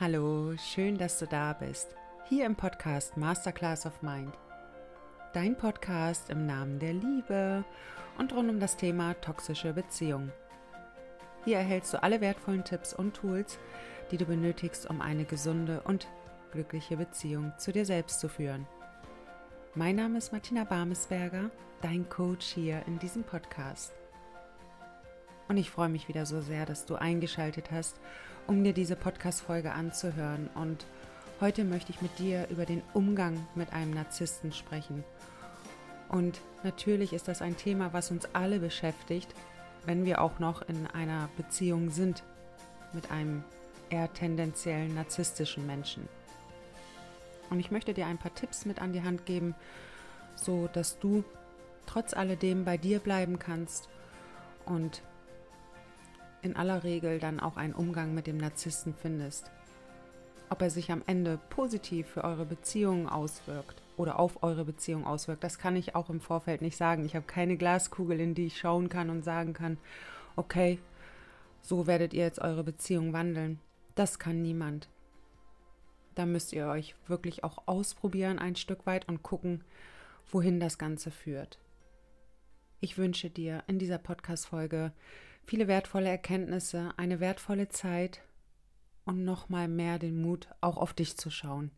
Hallo, schön, dass du da bist. Hier im Podcast Masterclass of Mind. Dein Podcast im Namen der Liebe und rund um das Thema toxische Beziehung. Hier erhältst du alle wertvollen Tipps und Tools, die du benötigst, um eine gesunde und glückliche Beziehung zu dir selbst zu führen. Mein Name ist Martina Barmesberger, dein Coach hier in diesem Podcast. Und ich freue mich wieder so sehr, dass du eingeschaltet hast um dir diese Podcast-Folge anzuhören. Und heute möchte ich mit dir über den Umgang mit einem Narzissten sprechen. Und natürlich ist das ein Thema, was uns alle beschäftigt, wenn wir auch noch in einer Beziehung sind mit einem eher tendenziell narzisstischen Menschen. Und ich möchte dir ein paar Tipps mit an die Hand geben, so dass du trotz alledem bei dir bleiben kannst und in aller Regel dann auch einen Umgang mit dem Narzissten findest. Ob er sich am Ende positiv für eure Beziehung auswirkt oder auf eure Beziehung auswirkt, das kann ich auch im Vorfeld nicht sagen. Ich habe keine Glaskugel, in die ich schauen kann und sagen kann, okay, so werdet ihr jetzt eure Beziehung wandeln. Das kann niemand. Da müsst ihr euch wirklich auch ausprobieren ein Stück weit und gucken, wohin das Ganze führt. Ich wünsche dir in dieser Podcast-Folge viele wertvolle Erkenntnisse, eine wertvolle Zeit und nochmal mehr den Mut, auch auf dich zu schauen.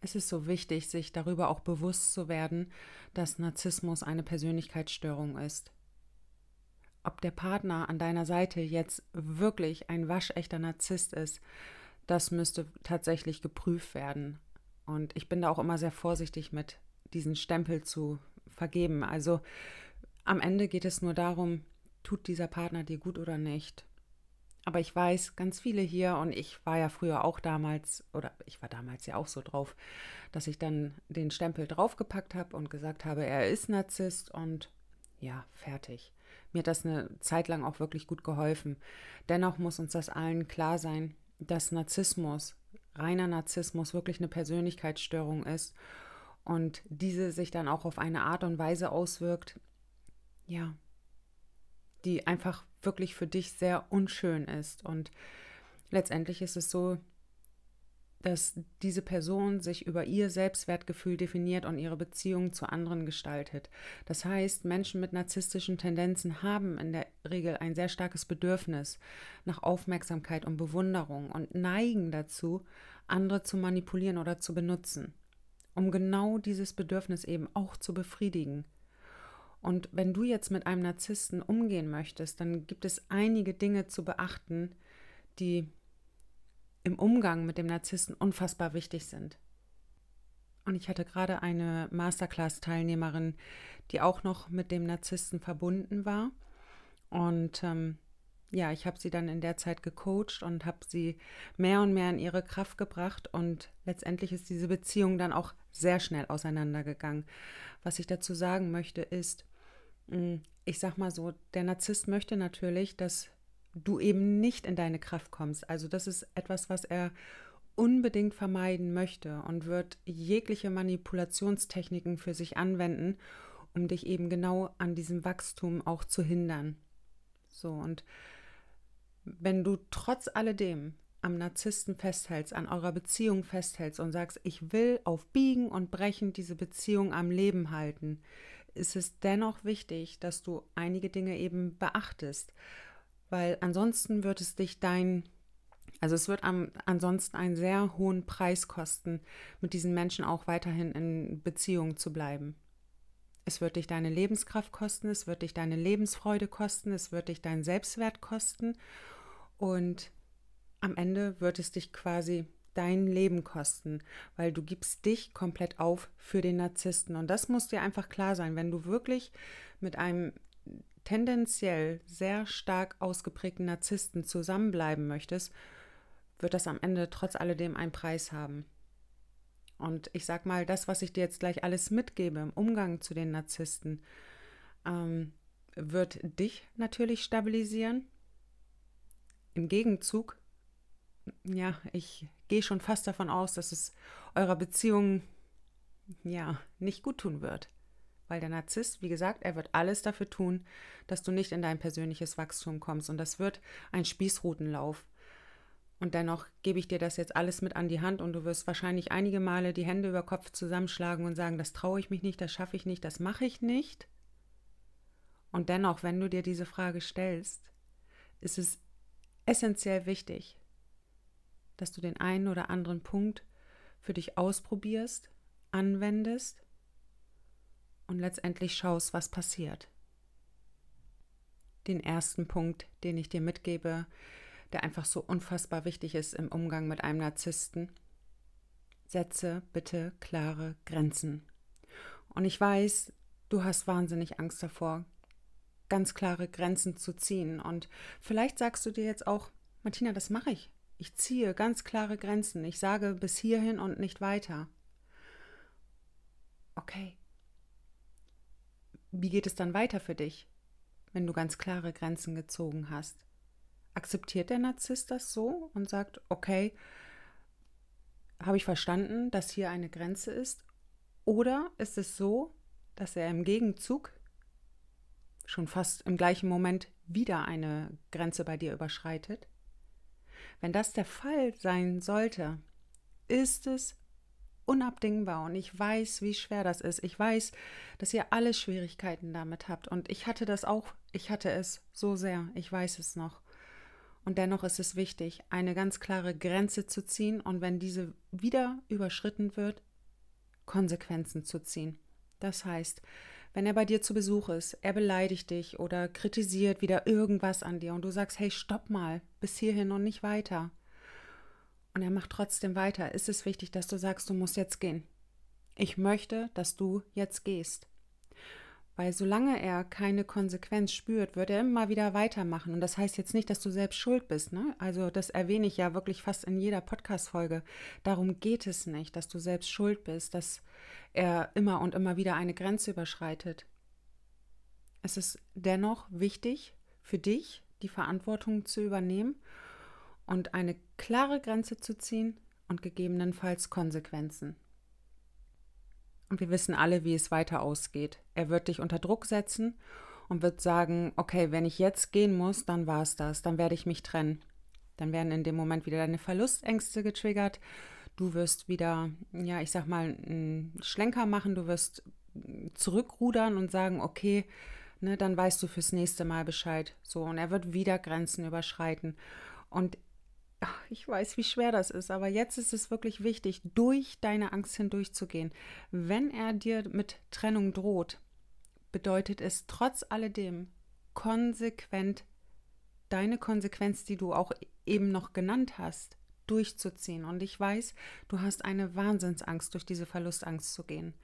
Es ist so wichtig, sich darüber auch bewusst zu werden, dass Narzissmus eine Persönlichkeitsstörung ist. Ob der Partner an deiner Seite jetzt wirklich ein waschechter Narzisst ist, das müsste tatsächlich geprüft werden. Und ich bin da auch immer sehr vorsichtig mit, diesen Stempel zu vergeben. Also am Ende geht es nur darum, tut dieser Partner dir gut oder nicht. Aber ich weiß, ganz viele hier, und ich war ja früher auch damals, oder ich war damals ja auch so drauf, dass ich dann den Stempel draufgepackt habe und gesagt habe, er ist Narzisst und ja, fertig. Mir hat das eine Zeit lang auch wirklich gut geholfen. Dennoch muss uns das allen klar sein, dass Narzissmus, reiner Narzissmus, wirklich eine Persönlichkeitsstörung ist und diese sich dann auch auf eine Art und Weise auswirkt, ja, die einfach wirklich für dich sehr unschön ist. Und letztendlich ist es so, dass diese Person sich über ihr Selbstwertgefühl definiert und ihre Beziehung zu anderen gestaltet. Das heißt, Menschen mit narzisstischen Tendenzen haben in der Regel ein sehr starkes Bedürfnis nach Aufmerksamkeit und Bewunderung und neigen dazu, andere zu manipulieren oder zu benutzen, um genau dieses Bedürfnis eben auch zu befriedigen. Und wenn du jetzt mit einem Narzissten umgehen möchtest, dann gibt es einige Dinge zu beachten, die im Umgang mit dem Narzissten unfassbar wichtig sind. Und ich hatte gerade eine Masterclass-Teilnehmerin, die auch noch mit dem Narzissten verbunden war. Und ähm, ja, ich habe sie dann in der Zeit gecoacht und habe sie mehr und mehr in ihre Kraft gebracht. Und letztendlich ist diese Beziehung dann auch sehr schnell auseinandergegangen. Was ich dazu sagen möchte, ist, ich sag mal so, der Narzisst möchte natürlich, dass du eben nicht in deine Kraft kommst. Also das ist etwas, was er unbedingt vermeiden möchte und wird jegliche Manipulationstechniken für sich anwenden, um dich eben genau an diesem Wachstum auch zu hindern. So und wenn du trotz alledem am Narzissten festhältst, an eurer Beziehung festhältst und sagst, ich will auf Biegen und Brechen diese Beziehung am Leben halten, ist es dennoch wichtig, dass du einige Dinge eben beachtest, weil ansonsten wird es dich dein, also es wird am, ansonsten einen sehr hohen Preis kosten, mit diesen Menschen auch weiterhin in Beziehung zu bleiben. Es wird dich deine Lebenskraft kosten, es wird dich deine Lebensfreude kosten, es wird dich deinen Selbstwert kosten und am Ende wird es dich quasi dein Leben kosten, weil du gibst dich komplett auf für den Narzissten. Und das muss dir einfach klar sein, wenn du wirklich mit einem tendenziell sehr stark ausgeprägten Narzissten zusammenbleiben möchtest, wird das am Ende trotz alledem einen Preis haben. Und ich sag mal, das, was ich dir jetzt gleich alles mitgebe im Umgang zu den Narzissten, ähm, wird dich natürlich stabilisieren. Im Gegenzug ja, ich gehe schon fast davon aus, dass es eurer Beziehung ja nicht gut tun wird. Weil der Narzisst, wie gesagt, er wird alles dafür tun, dass du nicht in dein persönliches Wachstum kommst. Und das wird ein Spießrutenlauf. Und dennoch gebe ich dir das jetzt alles mit an die Hand und du wirst wahrscheinlich einige Male die Hände über Kopf zusammenschlagen und sagen, das traue ich mich nicht, das schaffe ich nicht, das mache ich nicht. Und dennoch, wenn du dir diese Frage stellst, ist es essentiell wichtig, dass du den einen oder anderen Punkt für dich ausprobierst, anwendest und letztendlich schaust, was passiert. Den ersten Punkt, den ich dir mitgebe, der einfach so unfassbar wichtig ist im Umgang mit einem Narzissten. Setze bitte klare Grenzen. Und ich weiß, du hast wahnsinnig Angst davor, ganz klare Grenzen zu ziehen. Und vielleicht sagst du dir jetzt auch, Martina, das mache ich. Ich ziehe ganz klare Grenzen. Ich sage bis hierhin und nicht weiter. Okay. Wie geht es dann weiter für dich, wenn du ganz klare Grenzen gezogen hast? akzeptiert der Narzisst das so und sagt, okay, habe ich verstanden, dass hier eine Grenze ist? Oder ist es so, dass er im Gegenzug schon fast im gleichen Moment wieder eine Grenze bei dir überschreitet? Wenn das der Fall sein sollte, ist es unabdingbar und ich weiß, wie schwer das ist. Ich weiß, dass ihr alle Schwierigkeiten damit habt und ich hatte das auch, ich hatte es so sehr, ich weiß es noch. Und dennoch ist es wichtig, eine ganz klare Grenze zu ziehen und wenn diese wieder überschritten wird, Konsequenzen zu ziehen. Das heißt, wenn er bei dir zu Besuch ist, er beleidigt dich oder kritisiert wieder irgendwas an dir und du sagst, hey, stopp mal, bis hierhin und nicht weiter. Und er macht trotzdem weiter, ist es wichtig, dass du sagst, du musst jetzt gehen. Ich möchte, dass du jetzt gehst. Weil solange er keine Konsequenz spürt, wird er immer wieder weitermachen. Und das heißt jetzt nicht, dass du selbst schuld bist. Ne? Also das erwähne ich ja wirklich fast in jeder Podcast-Folge. Darum geht es nicht, dass du selbst schuld bist, dass er immer und immer wieder eine Grenze überschreitet. Es ist dennoch wichtig für dich, die Verantwortung zu übernehmen und eine klare Grenze zu ziehen und gegebenenfalls Konsequenzen. Und wir wissen alle, wie es weiter ausgeht. Er wird dich unter Druck setzen und wird sagen, okay, wenn ich jetzt gehen muss, dann war es das, dann werde ich mich trennen. Dann werden in dem Moment wieder deine Verlustängste getriggert. Du wirst wieder, ja, ich sag mal, einen Schlenker machen, du wirst zurückrudern und sagen, okay, ne, dann weißt du fürs nächste Mal Bescheid. So, und er wird wieder Grenzen überschreiten. Und ich weiß, wie schwer das ist, aber jetzt ist es wirklich wichtig, durch deine Angst hindurchzugehen. Wenn er dir mit Trennung droht, bedeutet es trotz alledem konsequent deine Konsequenz, die du auch eben noch genannt hast, durchzuziehen. Und ich weiß, du hast eine Wahnsinnsangst, durch diese Verlustangst zu gehen.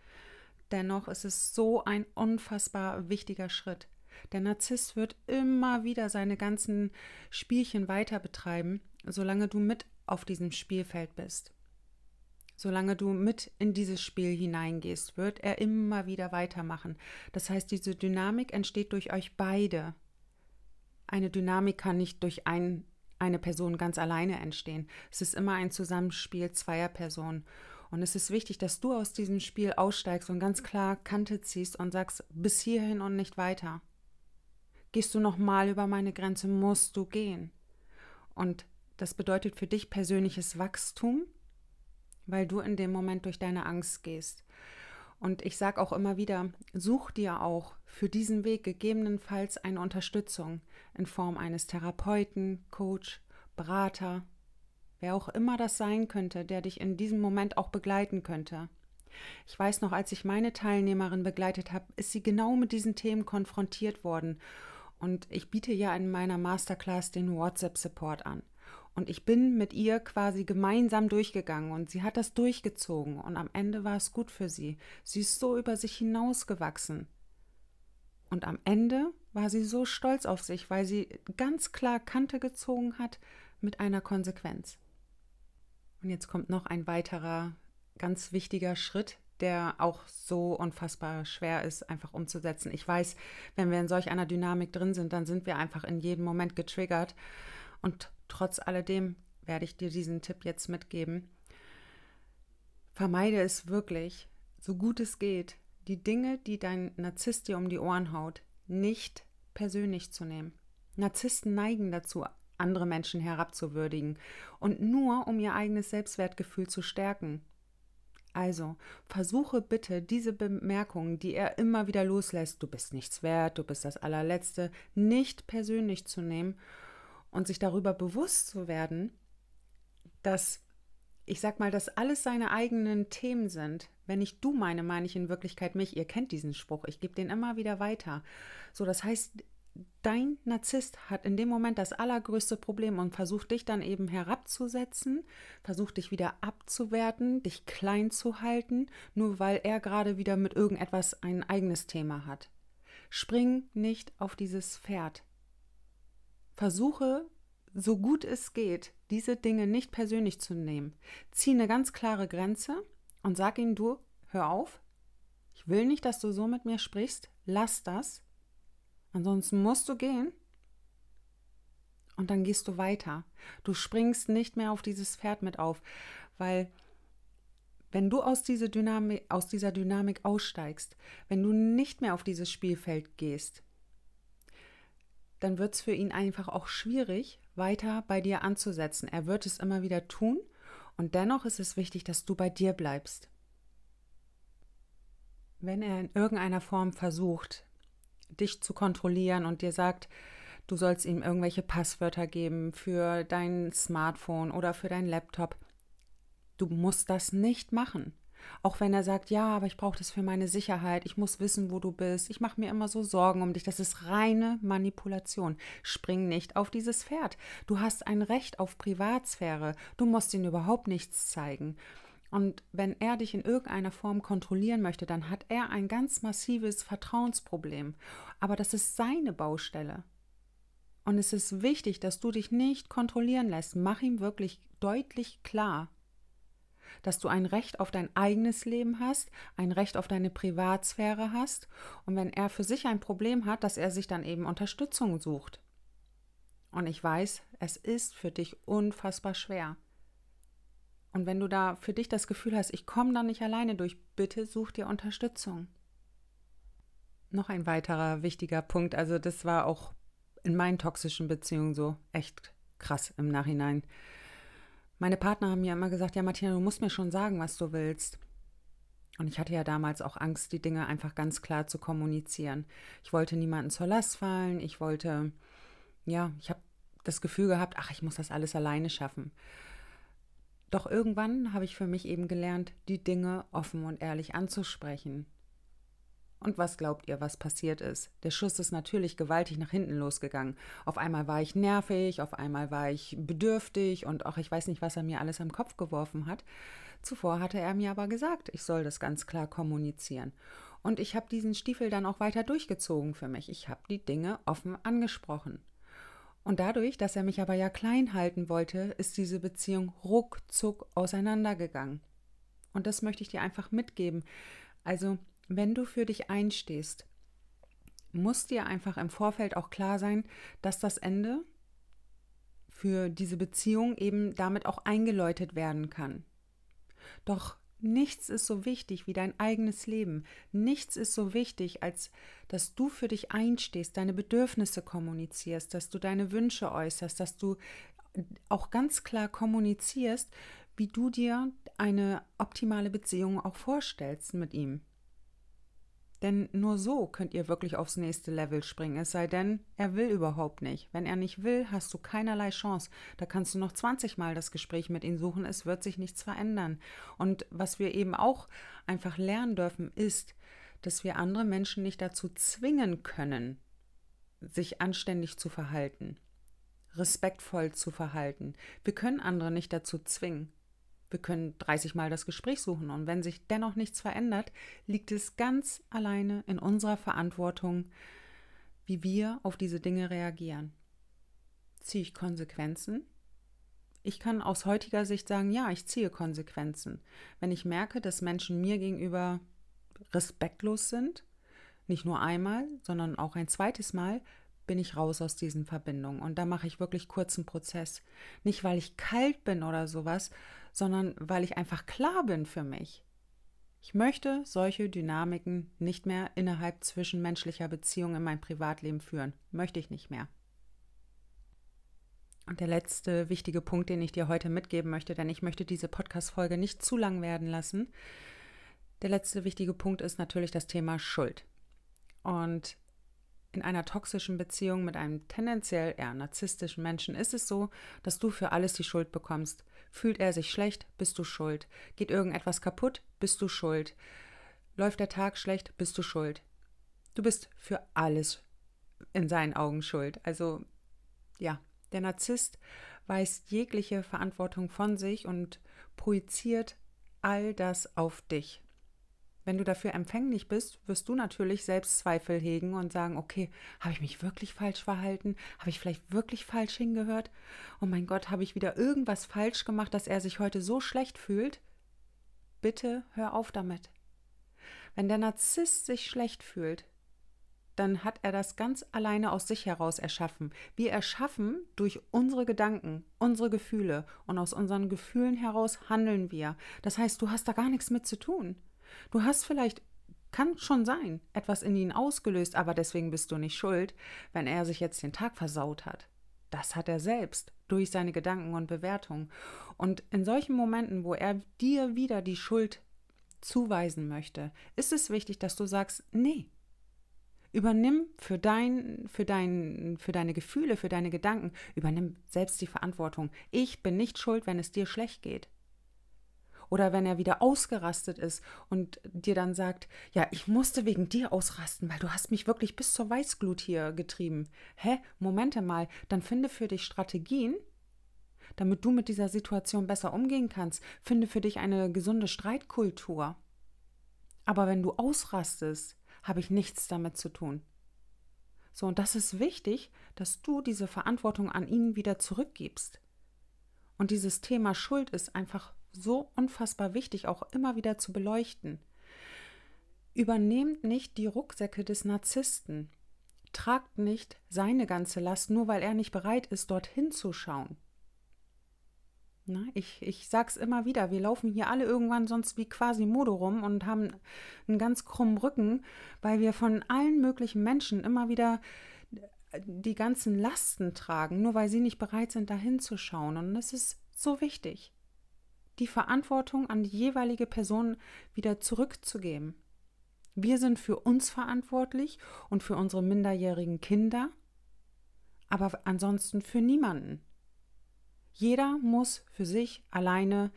Dennoch ist es so ein unfassbar wichtiger Schritt. Der Narzisst wird immer wieder seine ganzen Spielchen weiter betreiben solange du mit auf diesem Spielfeld bist. Solange du mit in dieses Spiel hineingehst, wird er immer wieder weitermachen. Das heißt, diese Dynamik entsteht durch euch beide. Eine Dynamik kann nicht durch ein, eine Person ganz alleine entstehen. Es ist immer ein Zusammenspiel zweier Personen. Und es ist wichtig, dass du aus diesem Spiel aussteigst und ganz klar Kante ziehst und sagst, bis hierhin und nicht weiter. Gehst du nochmal über meine Grenze, musst du gehen. Und das bedeutet für dich persönliches Wachstum, weil du in dem Moment durch deine Angst gehst. Und ich sage auch immer wieder, such dir auch für diesen Weg gegebenenfalls eine Unterstützung in Form eines Therapeuten, Coach, Berater, wer auch immer das sein könnte, der dich in diesem Moment auch begleiten könnte. Ich weiß noch, als ich meine Teilnehmerin begleitet habe, ist sie genau mit diesen Themen konfrontiert worden. Und ich biete ja in meiner Masterclass den WhatsApp-Support an. Und ich bin mit ihr quasi gemeinsam durchgegangen und sie hat das durchgezogen und am Ende war es gut für sie. Sie ist so über sich hinausgewachsen. Und am Ende war sie so stolz auf sich, weil sie ganz klar Kante gezogen hat mit einer Konsequenz. Und jetzt kommt noch ein weiterer ganz wichtiger Schritt, der auch so unfassbar schwer ist, einfach umzusetzen. Ich weiß, wenn wir in solch einer Dynamik drin sind, dann sind wir einfach in jedem Moment getriggert. Und Trotz alledem werde ich dir diesen Tipp jetzt mitgeben. Vermeide es wirklich, so gut es geht, die Dinge, die dein Narzisst dir um die Ohren haut, nicht persönlich zu nehmen. Narzissten neigen dazu, andere Menschen herabzuwürdigen und nur um ihr eigenes Selbstwertgefühl zu stärken. Also, versuche bitte diese Bemerkungen, die er immer wieder loslässt, du bist nichts wert, du bist das allerletzte, nicht persönlich zu nehmen und sich darüber bewusst zu werden, dass ich sag mal, dass alles seine eigenen Themen sind. Wenn ich du meine, meine ich in Wirklichkeit mich. Ihr kennt diesen Spruch. Ich gebe den immer wieder weiter. So, das heißt, dein Narzisst hat in dem Moment das allergrößte Problem und versucht dich dann eben herabzusetzen, versucht dich wieder abzuwerten, dich klein zu halten, nur weil er gerade wieder mit irgendetwas ein eigenes Thema hat. Spring nicht auf dieses Pferd. Versuche, so gut es geht, diese Dinge nicht persönlich zu nehmen. Zieh eine ganz klare Grenze und sag ihm, du, hör auf, ich will nicht, dass du so mit mir sprichst, lass das Ansonsten musst du gehen. Und dann gehst du weiter. Du springst nicht mehr auf dieses Pferd mit auf, weil wenn du aus, diese Dynamik, aus dieser Dynamik aussteigst, wenn du nicht mehr auf dieses Spielfeld gehst, dann wird es für ihn einfach auch schwierig, weiter bei dir anzusetzen. Er wird es immer wieder tun und dennoch ist es wichtig, dass du bei dir bleibst. Wenn er in irgendeiner Form versucht, dich zu kontrollieren und dir sagt, du sollst ihm irgendwelche Passwörter geben für dein Smartphone oder für dein Laptop. Du musst das nicht machen. Auch wenn er sagt, ja, aber ich brauche das für meine Sicherheit, ich muss wissen, wo du bist, ich mache mir immer so Sorgen um dich, das ist reine Manipulation. Spring nicht auf dieses Pferd. Du hast ein Recht auf Privatsphäre, du musst ihm überhaupt nichts zeigen. Und wenn er dich in irgendeiner Form kontrollieren möchte, dann hat er ein ganz massives Vertrauensproblem. Aber das ist seine Baustelle. Und es ist wichtig, dass du dich nicht kontrollieren lässt. Mach ihm wirklich deutlich klar, dass du ein Recht auf dein eigenes Leben hast, ein Recht auf deine Privatsphäre hast. Und wenn er für sich ein Problem hat, dass er sich dann eben Unterstützung sucht. Und ich weiß, es ist für dich unfassbar schwer. Und wenn du da für dich das Gefühl hast, ich komme da nicht alleine durch, bitte such dir Unterstützung. Noch ein weiterer wichtiger Punkt, also das war auch in meinen toxischen Beziehungen so echt krass im Nachhinein. Meine Partner haben mir immer gesagt, ja Martina, du musst mir schon sagen, was du willst. Und ich hatte ja damals auch Angst, die Dinge einfach ganz klar zu kommunizieren. Ich wollte niemanden zur Last fallen. Ich wollte, ja, ich habe das Gefühl gehabt, ach, ich muss das alles alleine schaffen. Doch irgendwann habe ich für mich eben gelernt, die Dinge offen und ehrlich anzusprechen. Und was glaubt ihr, was passiert ist? Der Schuss ist natürlich gewaltig nach hinten losgegangen. Auf einmal war ich nervig, auf einmal war ich bedürftig und auch ich weiß nicht, was er mir alles am Kopf geworfen hat. Zuvor hatte er mir aber gesagt, ich soll das ganz klar kommunizieren. Und ich habe diesen Stiefel dann auch weiter durchgezogen für mich. Ich habe die Dinge offen angesprochen. Und dadurch, dass er mich aber ja klein halten wollte, ist diese Beziehung ruckzuck auseinandergegangen. Und das möchte ich dir einfach mitgeben. Also, wenn du für dich einstehst, muss dir einfach im Vorfeld auch klar sein, dass das Ende für diese Beziehung eben damit auch eingeläutet werden kann. Doch Nichts ist so wichtig wie dein eigenes Leben. Nichts ist so wichtig, als dass du für dich einstehst, deine Bedürfnisse kommunizierst, dass du deine Wünsche äußerst, dass du auch ganz klar kommunizierst, wie du dir eine optimale Beziehung auch vorstellst mit ihm. Denn nur so könnt ihr wirklich aufs nächste Level springen, es sei denn, er will überhaupt nicht. Wenn er nicht will, hast du keinerlei Chance. Da kannst du noch 20 Mal das Gespräch mit ihm suchen, es wird sich nichts verändern. Und was wir eben auch einfach lernen dürfen, ist, dass wir andere Menschen nicht dazu zwingen können, sich anständig zu verhalten, respektvoll zu verhalten. Wir können andere nicht dazu zwingen. Wir können 30 Mal das Gespräch suchen und wenn sich dennoch nichts verändert, liegt es ganz alleine in unserer Verantwortung, wie wir auf diese Dinge reagieren. Ziehe ich Konsequenzen? Ich kann aus heutiger Sicht sagen, ja, ich ziehe Konsequenzen. Wenn ich merke, dass Menschen mir gegenüber respektlos sind, nicht nur einmal, sondern auch ein zweites Mal, bin ich raus aus diesen Verbindungen. Und da mache ich wirklich kurzen Prozess. Nicht, weil ich kalt bin oder sowas, sondern weil ich einfach klar bin für mich. Ich möchte solche Dynamiken nicht mehr innerhalb zwischenmenschlicher Beziehungen in mein Privatleben führen. Möchte ich nicht mehr. Und der letzte wichtige Punkt, den ich dir heute mitgeben möchte, denn ich möchte diese Podcast-Folge nicht zu lang werden lassen. Der letzte wichtige Punkt ist natürlich das Thema Schuld. Und in einer toxischen Beziehung mit einem tendenziell eher narzisstischen Menschen ist es so, dass du für alles die Schuld bekommst. Fühlt er sich schlecht, bist du schuld. Geht irgendetwas kaputt, bist du schuld. Läuft der Tag schlecht, bist du schuld. Du bist für alles in seinen Augen schuld. Also ja, der Narzisst weist jegliche Verantwortung von sich und projiziert all das auf dich. Wenn du dafür empfänglich bist, wirst du natürlich Selbstzweifel hegen und sagen, okay, habe ich mich wirklich falsch verhalten? Habe ich vielleicht wirklich falsch hingehört? Oh mein Gott, habe ich wieder irgendwas falsch gemacht, dass er sich heute so schlecht fühlt? Bitte hör auf damit. Wenn der Narzisst sich schlecht fühlt, dann hat er das ganz alleine aus sich heraus erschaffen. Wir erschaffen durch unsere Gedanken, unsere Gefühle und aus unseren Gefühlen heraus handeln wir. Das heißt, du hast da gar nichts mit zu tun. Du hast vielleicht, kann schon sein, etwas in ihn ausgelöst, aber deswegen bist du nicht schuld, wenn er sich jetzt den Tag versaut hat. Das hat er selbst durch seine Gedanken und Bewertungen. Und in solchen Momenten, wo er dir wieder die Schuld zuweisen möchte, ist es wichtig, dass du sagst, nee, Übernimm für, dein, für, dein, für deine Gefühle, für deine Gedanken, übernimm selbst die Verantwortung. Ich bin nicht schuld, wenn es dir schlecht geht. Oder wenn er wieder ausgerastet ist und dir dann sagt, ja, ich musste wegen dir ausrasten, weil du hast mich wirklich bis zur Weißglut hier getrieben. Hä? Momente mal, dann finde für dich Strategien, damit du mit dieser Situation besser umgehen kannst. Finde für dich eine gesunde Streitkultur. Aber wenn du ausrastest, habe ich nichts damit zu tun. So, und das ist wichtig, dass du diese Verantwortung an ihn wieder zurückgibst. Und dieses Thema Schuld ist einfach so unfassbar wichtig, auch immer wieder zu beleuchten. Übernehmt nicht die Rucksäcke des Narzissten. Tragt nicht seine ganze Last, nur weil er nicht bereit ist, dorthin zu schauen. Na, ich, ich sag's immer wieder, wir laufen hier alle irgendwann sonst wie quasi Mode rum und haben einen ganz krummen Rücken, weil wir von allen möglichen Menschen immer wieder die ganzen Lasten tragen, nur weil sie nicht bereit sind, da hinzuschauen. Und es ist so wichtig, die Verantwortung an die jeweilige Person wieder zurückzugeben. Wir sind für uns verantwortlich und für unsere minderjährigen Kinder, aber ansonsten für niemanden. Jeder muss für sich alleine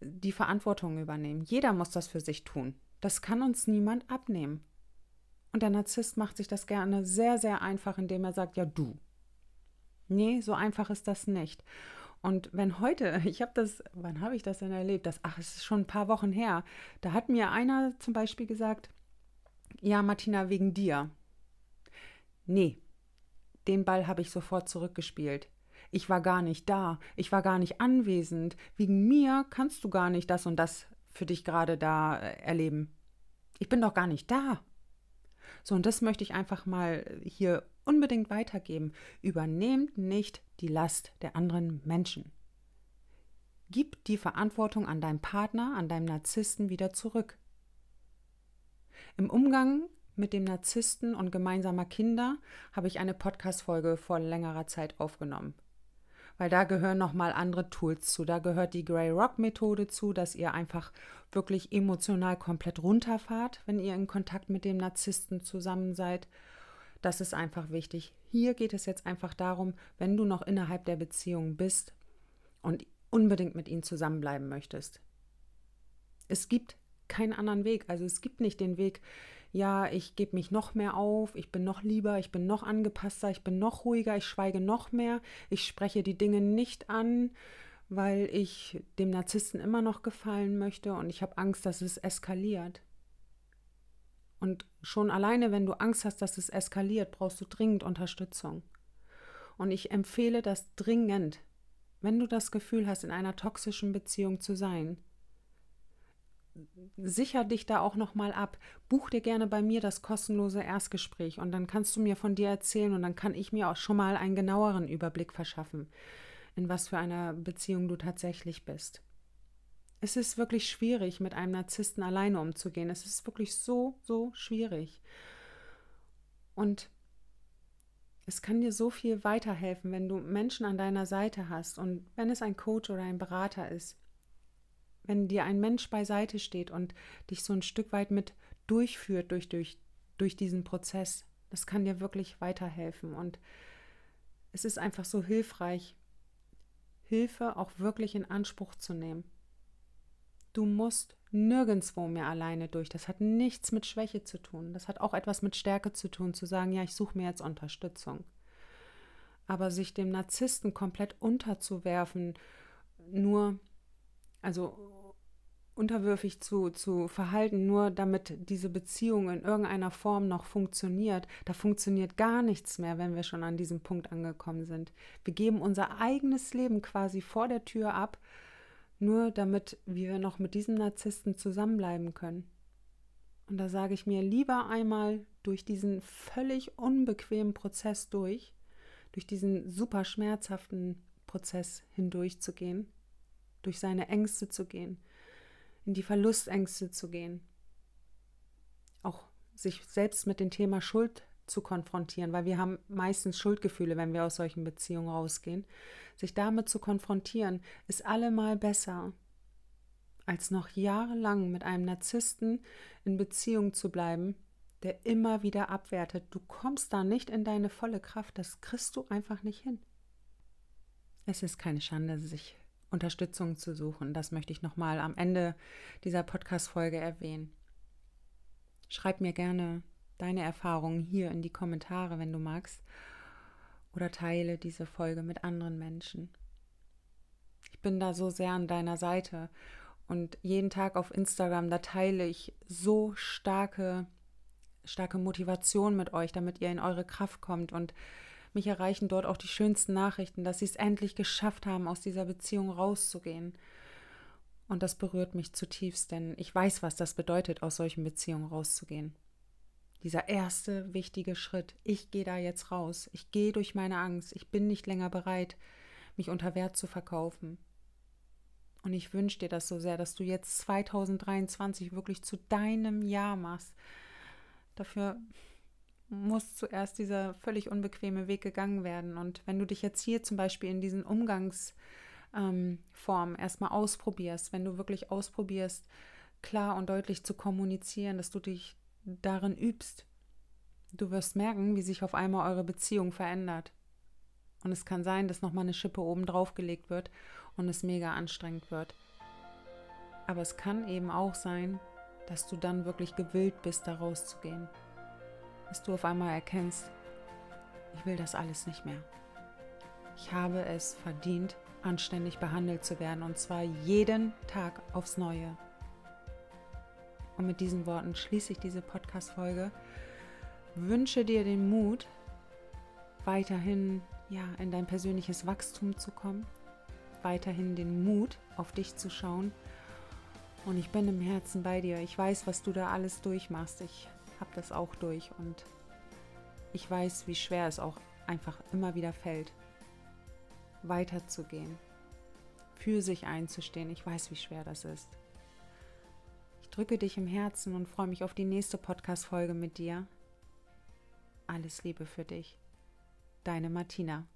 die Verantwortung übernehmen. Jeder muss das für sich tun. Das kann uns niemand abnehmen. Und der Narzisst macht sich das gerne sehr, sehr einfach, indem er sagt, ja du. Nee, so einfach ist das nicht. Und wenn heute, ich habe das, wann habe ich das denn erlebt? Das, ach, es ist schon ein paar Wochen her. Da hat mir einer zum Beispiel gesagt, ja, Martina, wegen dir. Nee, den Ball habe ich sofort zurückgespielt. Ich war gar nicht da, ich war gar nicht anwesend. Wegen mir kannst du gar nicht das und das für dich gerade da äh, erleben. Ich bin doch gar nicht da. So, und das möchte ich einfach mal hier unbedingt weitergeben. Übernehmt nicht die Last der anderen Menschen. Gib die Verantwortung an deinem Partner, an deinem Narzissten wieder zurück. Im Umgang mit dem Narzissten und gemeinsamer Kinder habe ich eine Podcast-Folge vor längerer Zeit aufgenommen weil da gehören nochmal andere Tools zu. Da gehört die Grey Rock Methode zu, dass ihr einfach wirklich emotional komplett runterfahrt, wenn ihr in Kontakt mit dem Narzissten zusammen seid. Das ist einfach wichtig. Hier geht es jetzt einfach darum, wenn du noch innerhalb der Beziehung bist und unbedingt mit ihm zusammenbleiben möchtest. Es gibt keinen anderen Weg. Also es gibt nicht den Weg, ja, ich gebe mich noch mehr auf, ich bin noch lieber, ich bin noch angepasster, ich bin noch ruhiger, ich schweige noch mehr, ich spreche die Dinge nicht an, weil ich dem Narzissten immer noch gefallen möchte und ich habe Angst, dass es eskaliert. Und schon alleine, wenn du Angst hast, dass es eskaliert, brauchst du dringend Unterstützung. Und ich empfehle das dringend, wenn du das Gefühl hast, in einer toxischen Beziehung zu sein, sicher dich da auch noch mal ab. Buch dir gerne bei mir das kostenlose Erstgespräch und dann kannst du mir von dir erzählen und dann kann ich mir auch schon mal einen genaueren Überblick verschaffen, in was für einer Beziehung du tatsächlich bist. Es ist wirklich schwierig, mit einem Narzissten alleine umzugehen. Es ist wirklich so, so schwierig. Und es kann dir so viel weiterhelfen, wenn du Menschen an deiner Seite hast und wenn es ein Coach oder ein Berater ist. Wenn dir ein Mensch beiseite steht und dich so ein Stück weit mit durchführt durch, durch, durch diesen Prozess, das kann dir wirklich weiterhelfen. Und es ist einfach so hilfreich, Hilfe auch wirklich in Anspruch zu nehmen. Du musst nirgendwo mehr alleine durch. Das hat nichts mit Schwäche zu tun. Das hat auch etwas mit Stärke zu tun, zu sagen, ja, ich suche mir jetzt Unterstützung. Aber sich dem Narzissten komplett unterzuwerfen, nur, also unterwürfig zu, zu verhalten, nur damit diese Beziehung in irgendeiner Form noch funktioniert, da funktioniert gar nichts mehr, wenn wir schon an diesem Punkt angekommen sind. Wir geben unser eigenes Leben quasi vor der Tür ab, nur damit wir noch mit diesem Narzissten zusammenbleiben können. Und da sage ich mir lieber einmal durch diesen völlig unbequemen Prozess durch, durch diesen super schmerzhaften Prozess hindurchzugehen, durch seine Ängste zu gehen, in die Verlustängste zu gehen. Auch sich selbst mit dem Thema Schuld zu konfrontieren, weil wir haben meistens Schuldgefühle, wenn wir aus solchen Beziehungen rausgehen. Sich damit zu konfrontieren, ist allemal besser, als noch jahrelang mit einem Narzissten in Beziehung zu bleiben, der immer wieder abwertet. Du kommst da nicht in deine volle Kraft, das kriegst du einfach nicht hin. Es ist keine Schande, sich Unterstützung zu suchen. Das möchte ich nochmal am Ende dieser Podcast-Folge erwähnen. Schreib mir gerne deine Erfahrungen hier in die Kommentare, wenn du magst, oder teile diese Folge mit anderen Menschen. Ich bin da so sehr an deiner Seite und jeden Tag auf Instagram, da teile ich so starke, starke Motivation mit euch, damit ihr in eure Kraft kommt und mich erreichen dort auch die schönsten Nachrichten, dass sie es endlich geschafft haben, aus dieser Beziehung rauszugehen. Und das berührt mich zutiefst, denn ich weiß, was das bedeutet, aus solchen Beziehungen rauszugehen. Dieser erste wichtige Schritt. Ich gehe da jetzt raus. Ich gehe durch meine Angst. Ich bin nicht länger bereit, mich unter Wert zu verkaufen. Und ich wünsche dir das so sehr, dass du jetzt 2023 wirklich zu deinem Jahr machst. Dafür muss zuerst dieser völlig unbequeme Weg gegangen werden. Und wenn du dich jetzt hier zum Beispiel in diesen Umgangsformen ähm, erstmal ausprobierst, wenn du wirklich ausprobierst, klar und deutlich zu kommunizieren, dass du dich darin übst, du wirst merken, wie sich auf einmal eure Beziehung verändert. Und es kann sein, dass nochmal eine Schippe oben drauf gelegt wird und es mega anstrengend wird. Aber es kann eben auch sein, dass du dann wirklich gewillt bist, da rauszugehen dass du auf einmal erkennst, ich will das alles nicht mehr. Ich habe es verdient, anständig behandelt zu werden und zwar jeden Tag aufs Neue. Und mit diesen Worten schließe ich diese Podcast-Folge. Wünsche dir den Mut, weiterhin ja, in dein persönliches Wachstum zu kommen, weiterhin den Mut, auf dich zu schauen. Und ich bin im Herzen bei dir. Ich weiß, was du da alles durchmachst. Ich habe das auch durch und ich weiß, wie schwer es auch einfach immer wieder fällt, weiterzugehen, für sich einzustehen. Ich weiß, wie schwer das ist. Drücke dich im Herzen und freue mich auf die nächste Podcast-Folge mit dir. Alles Liebe für dich. Deine Martina.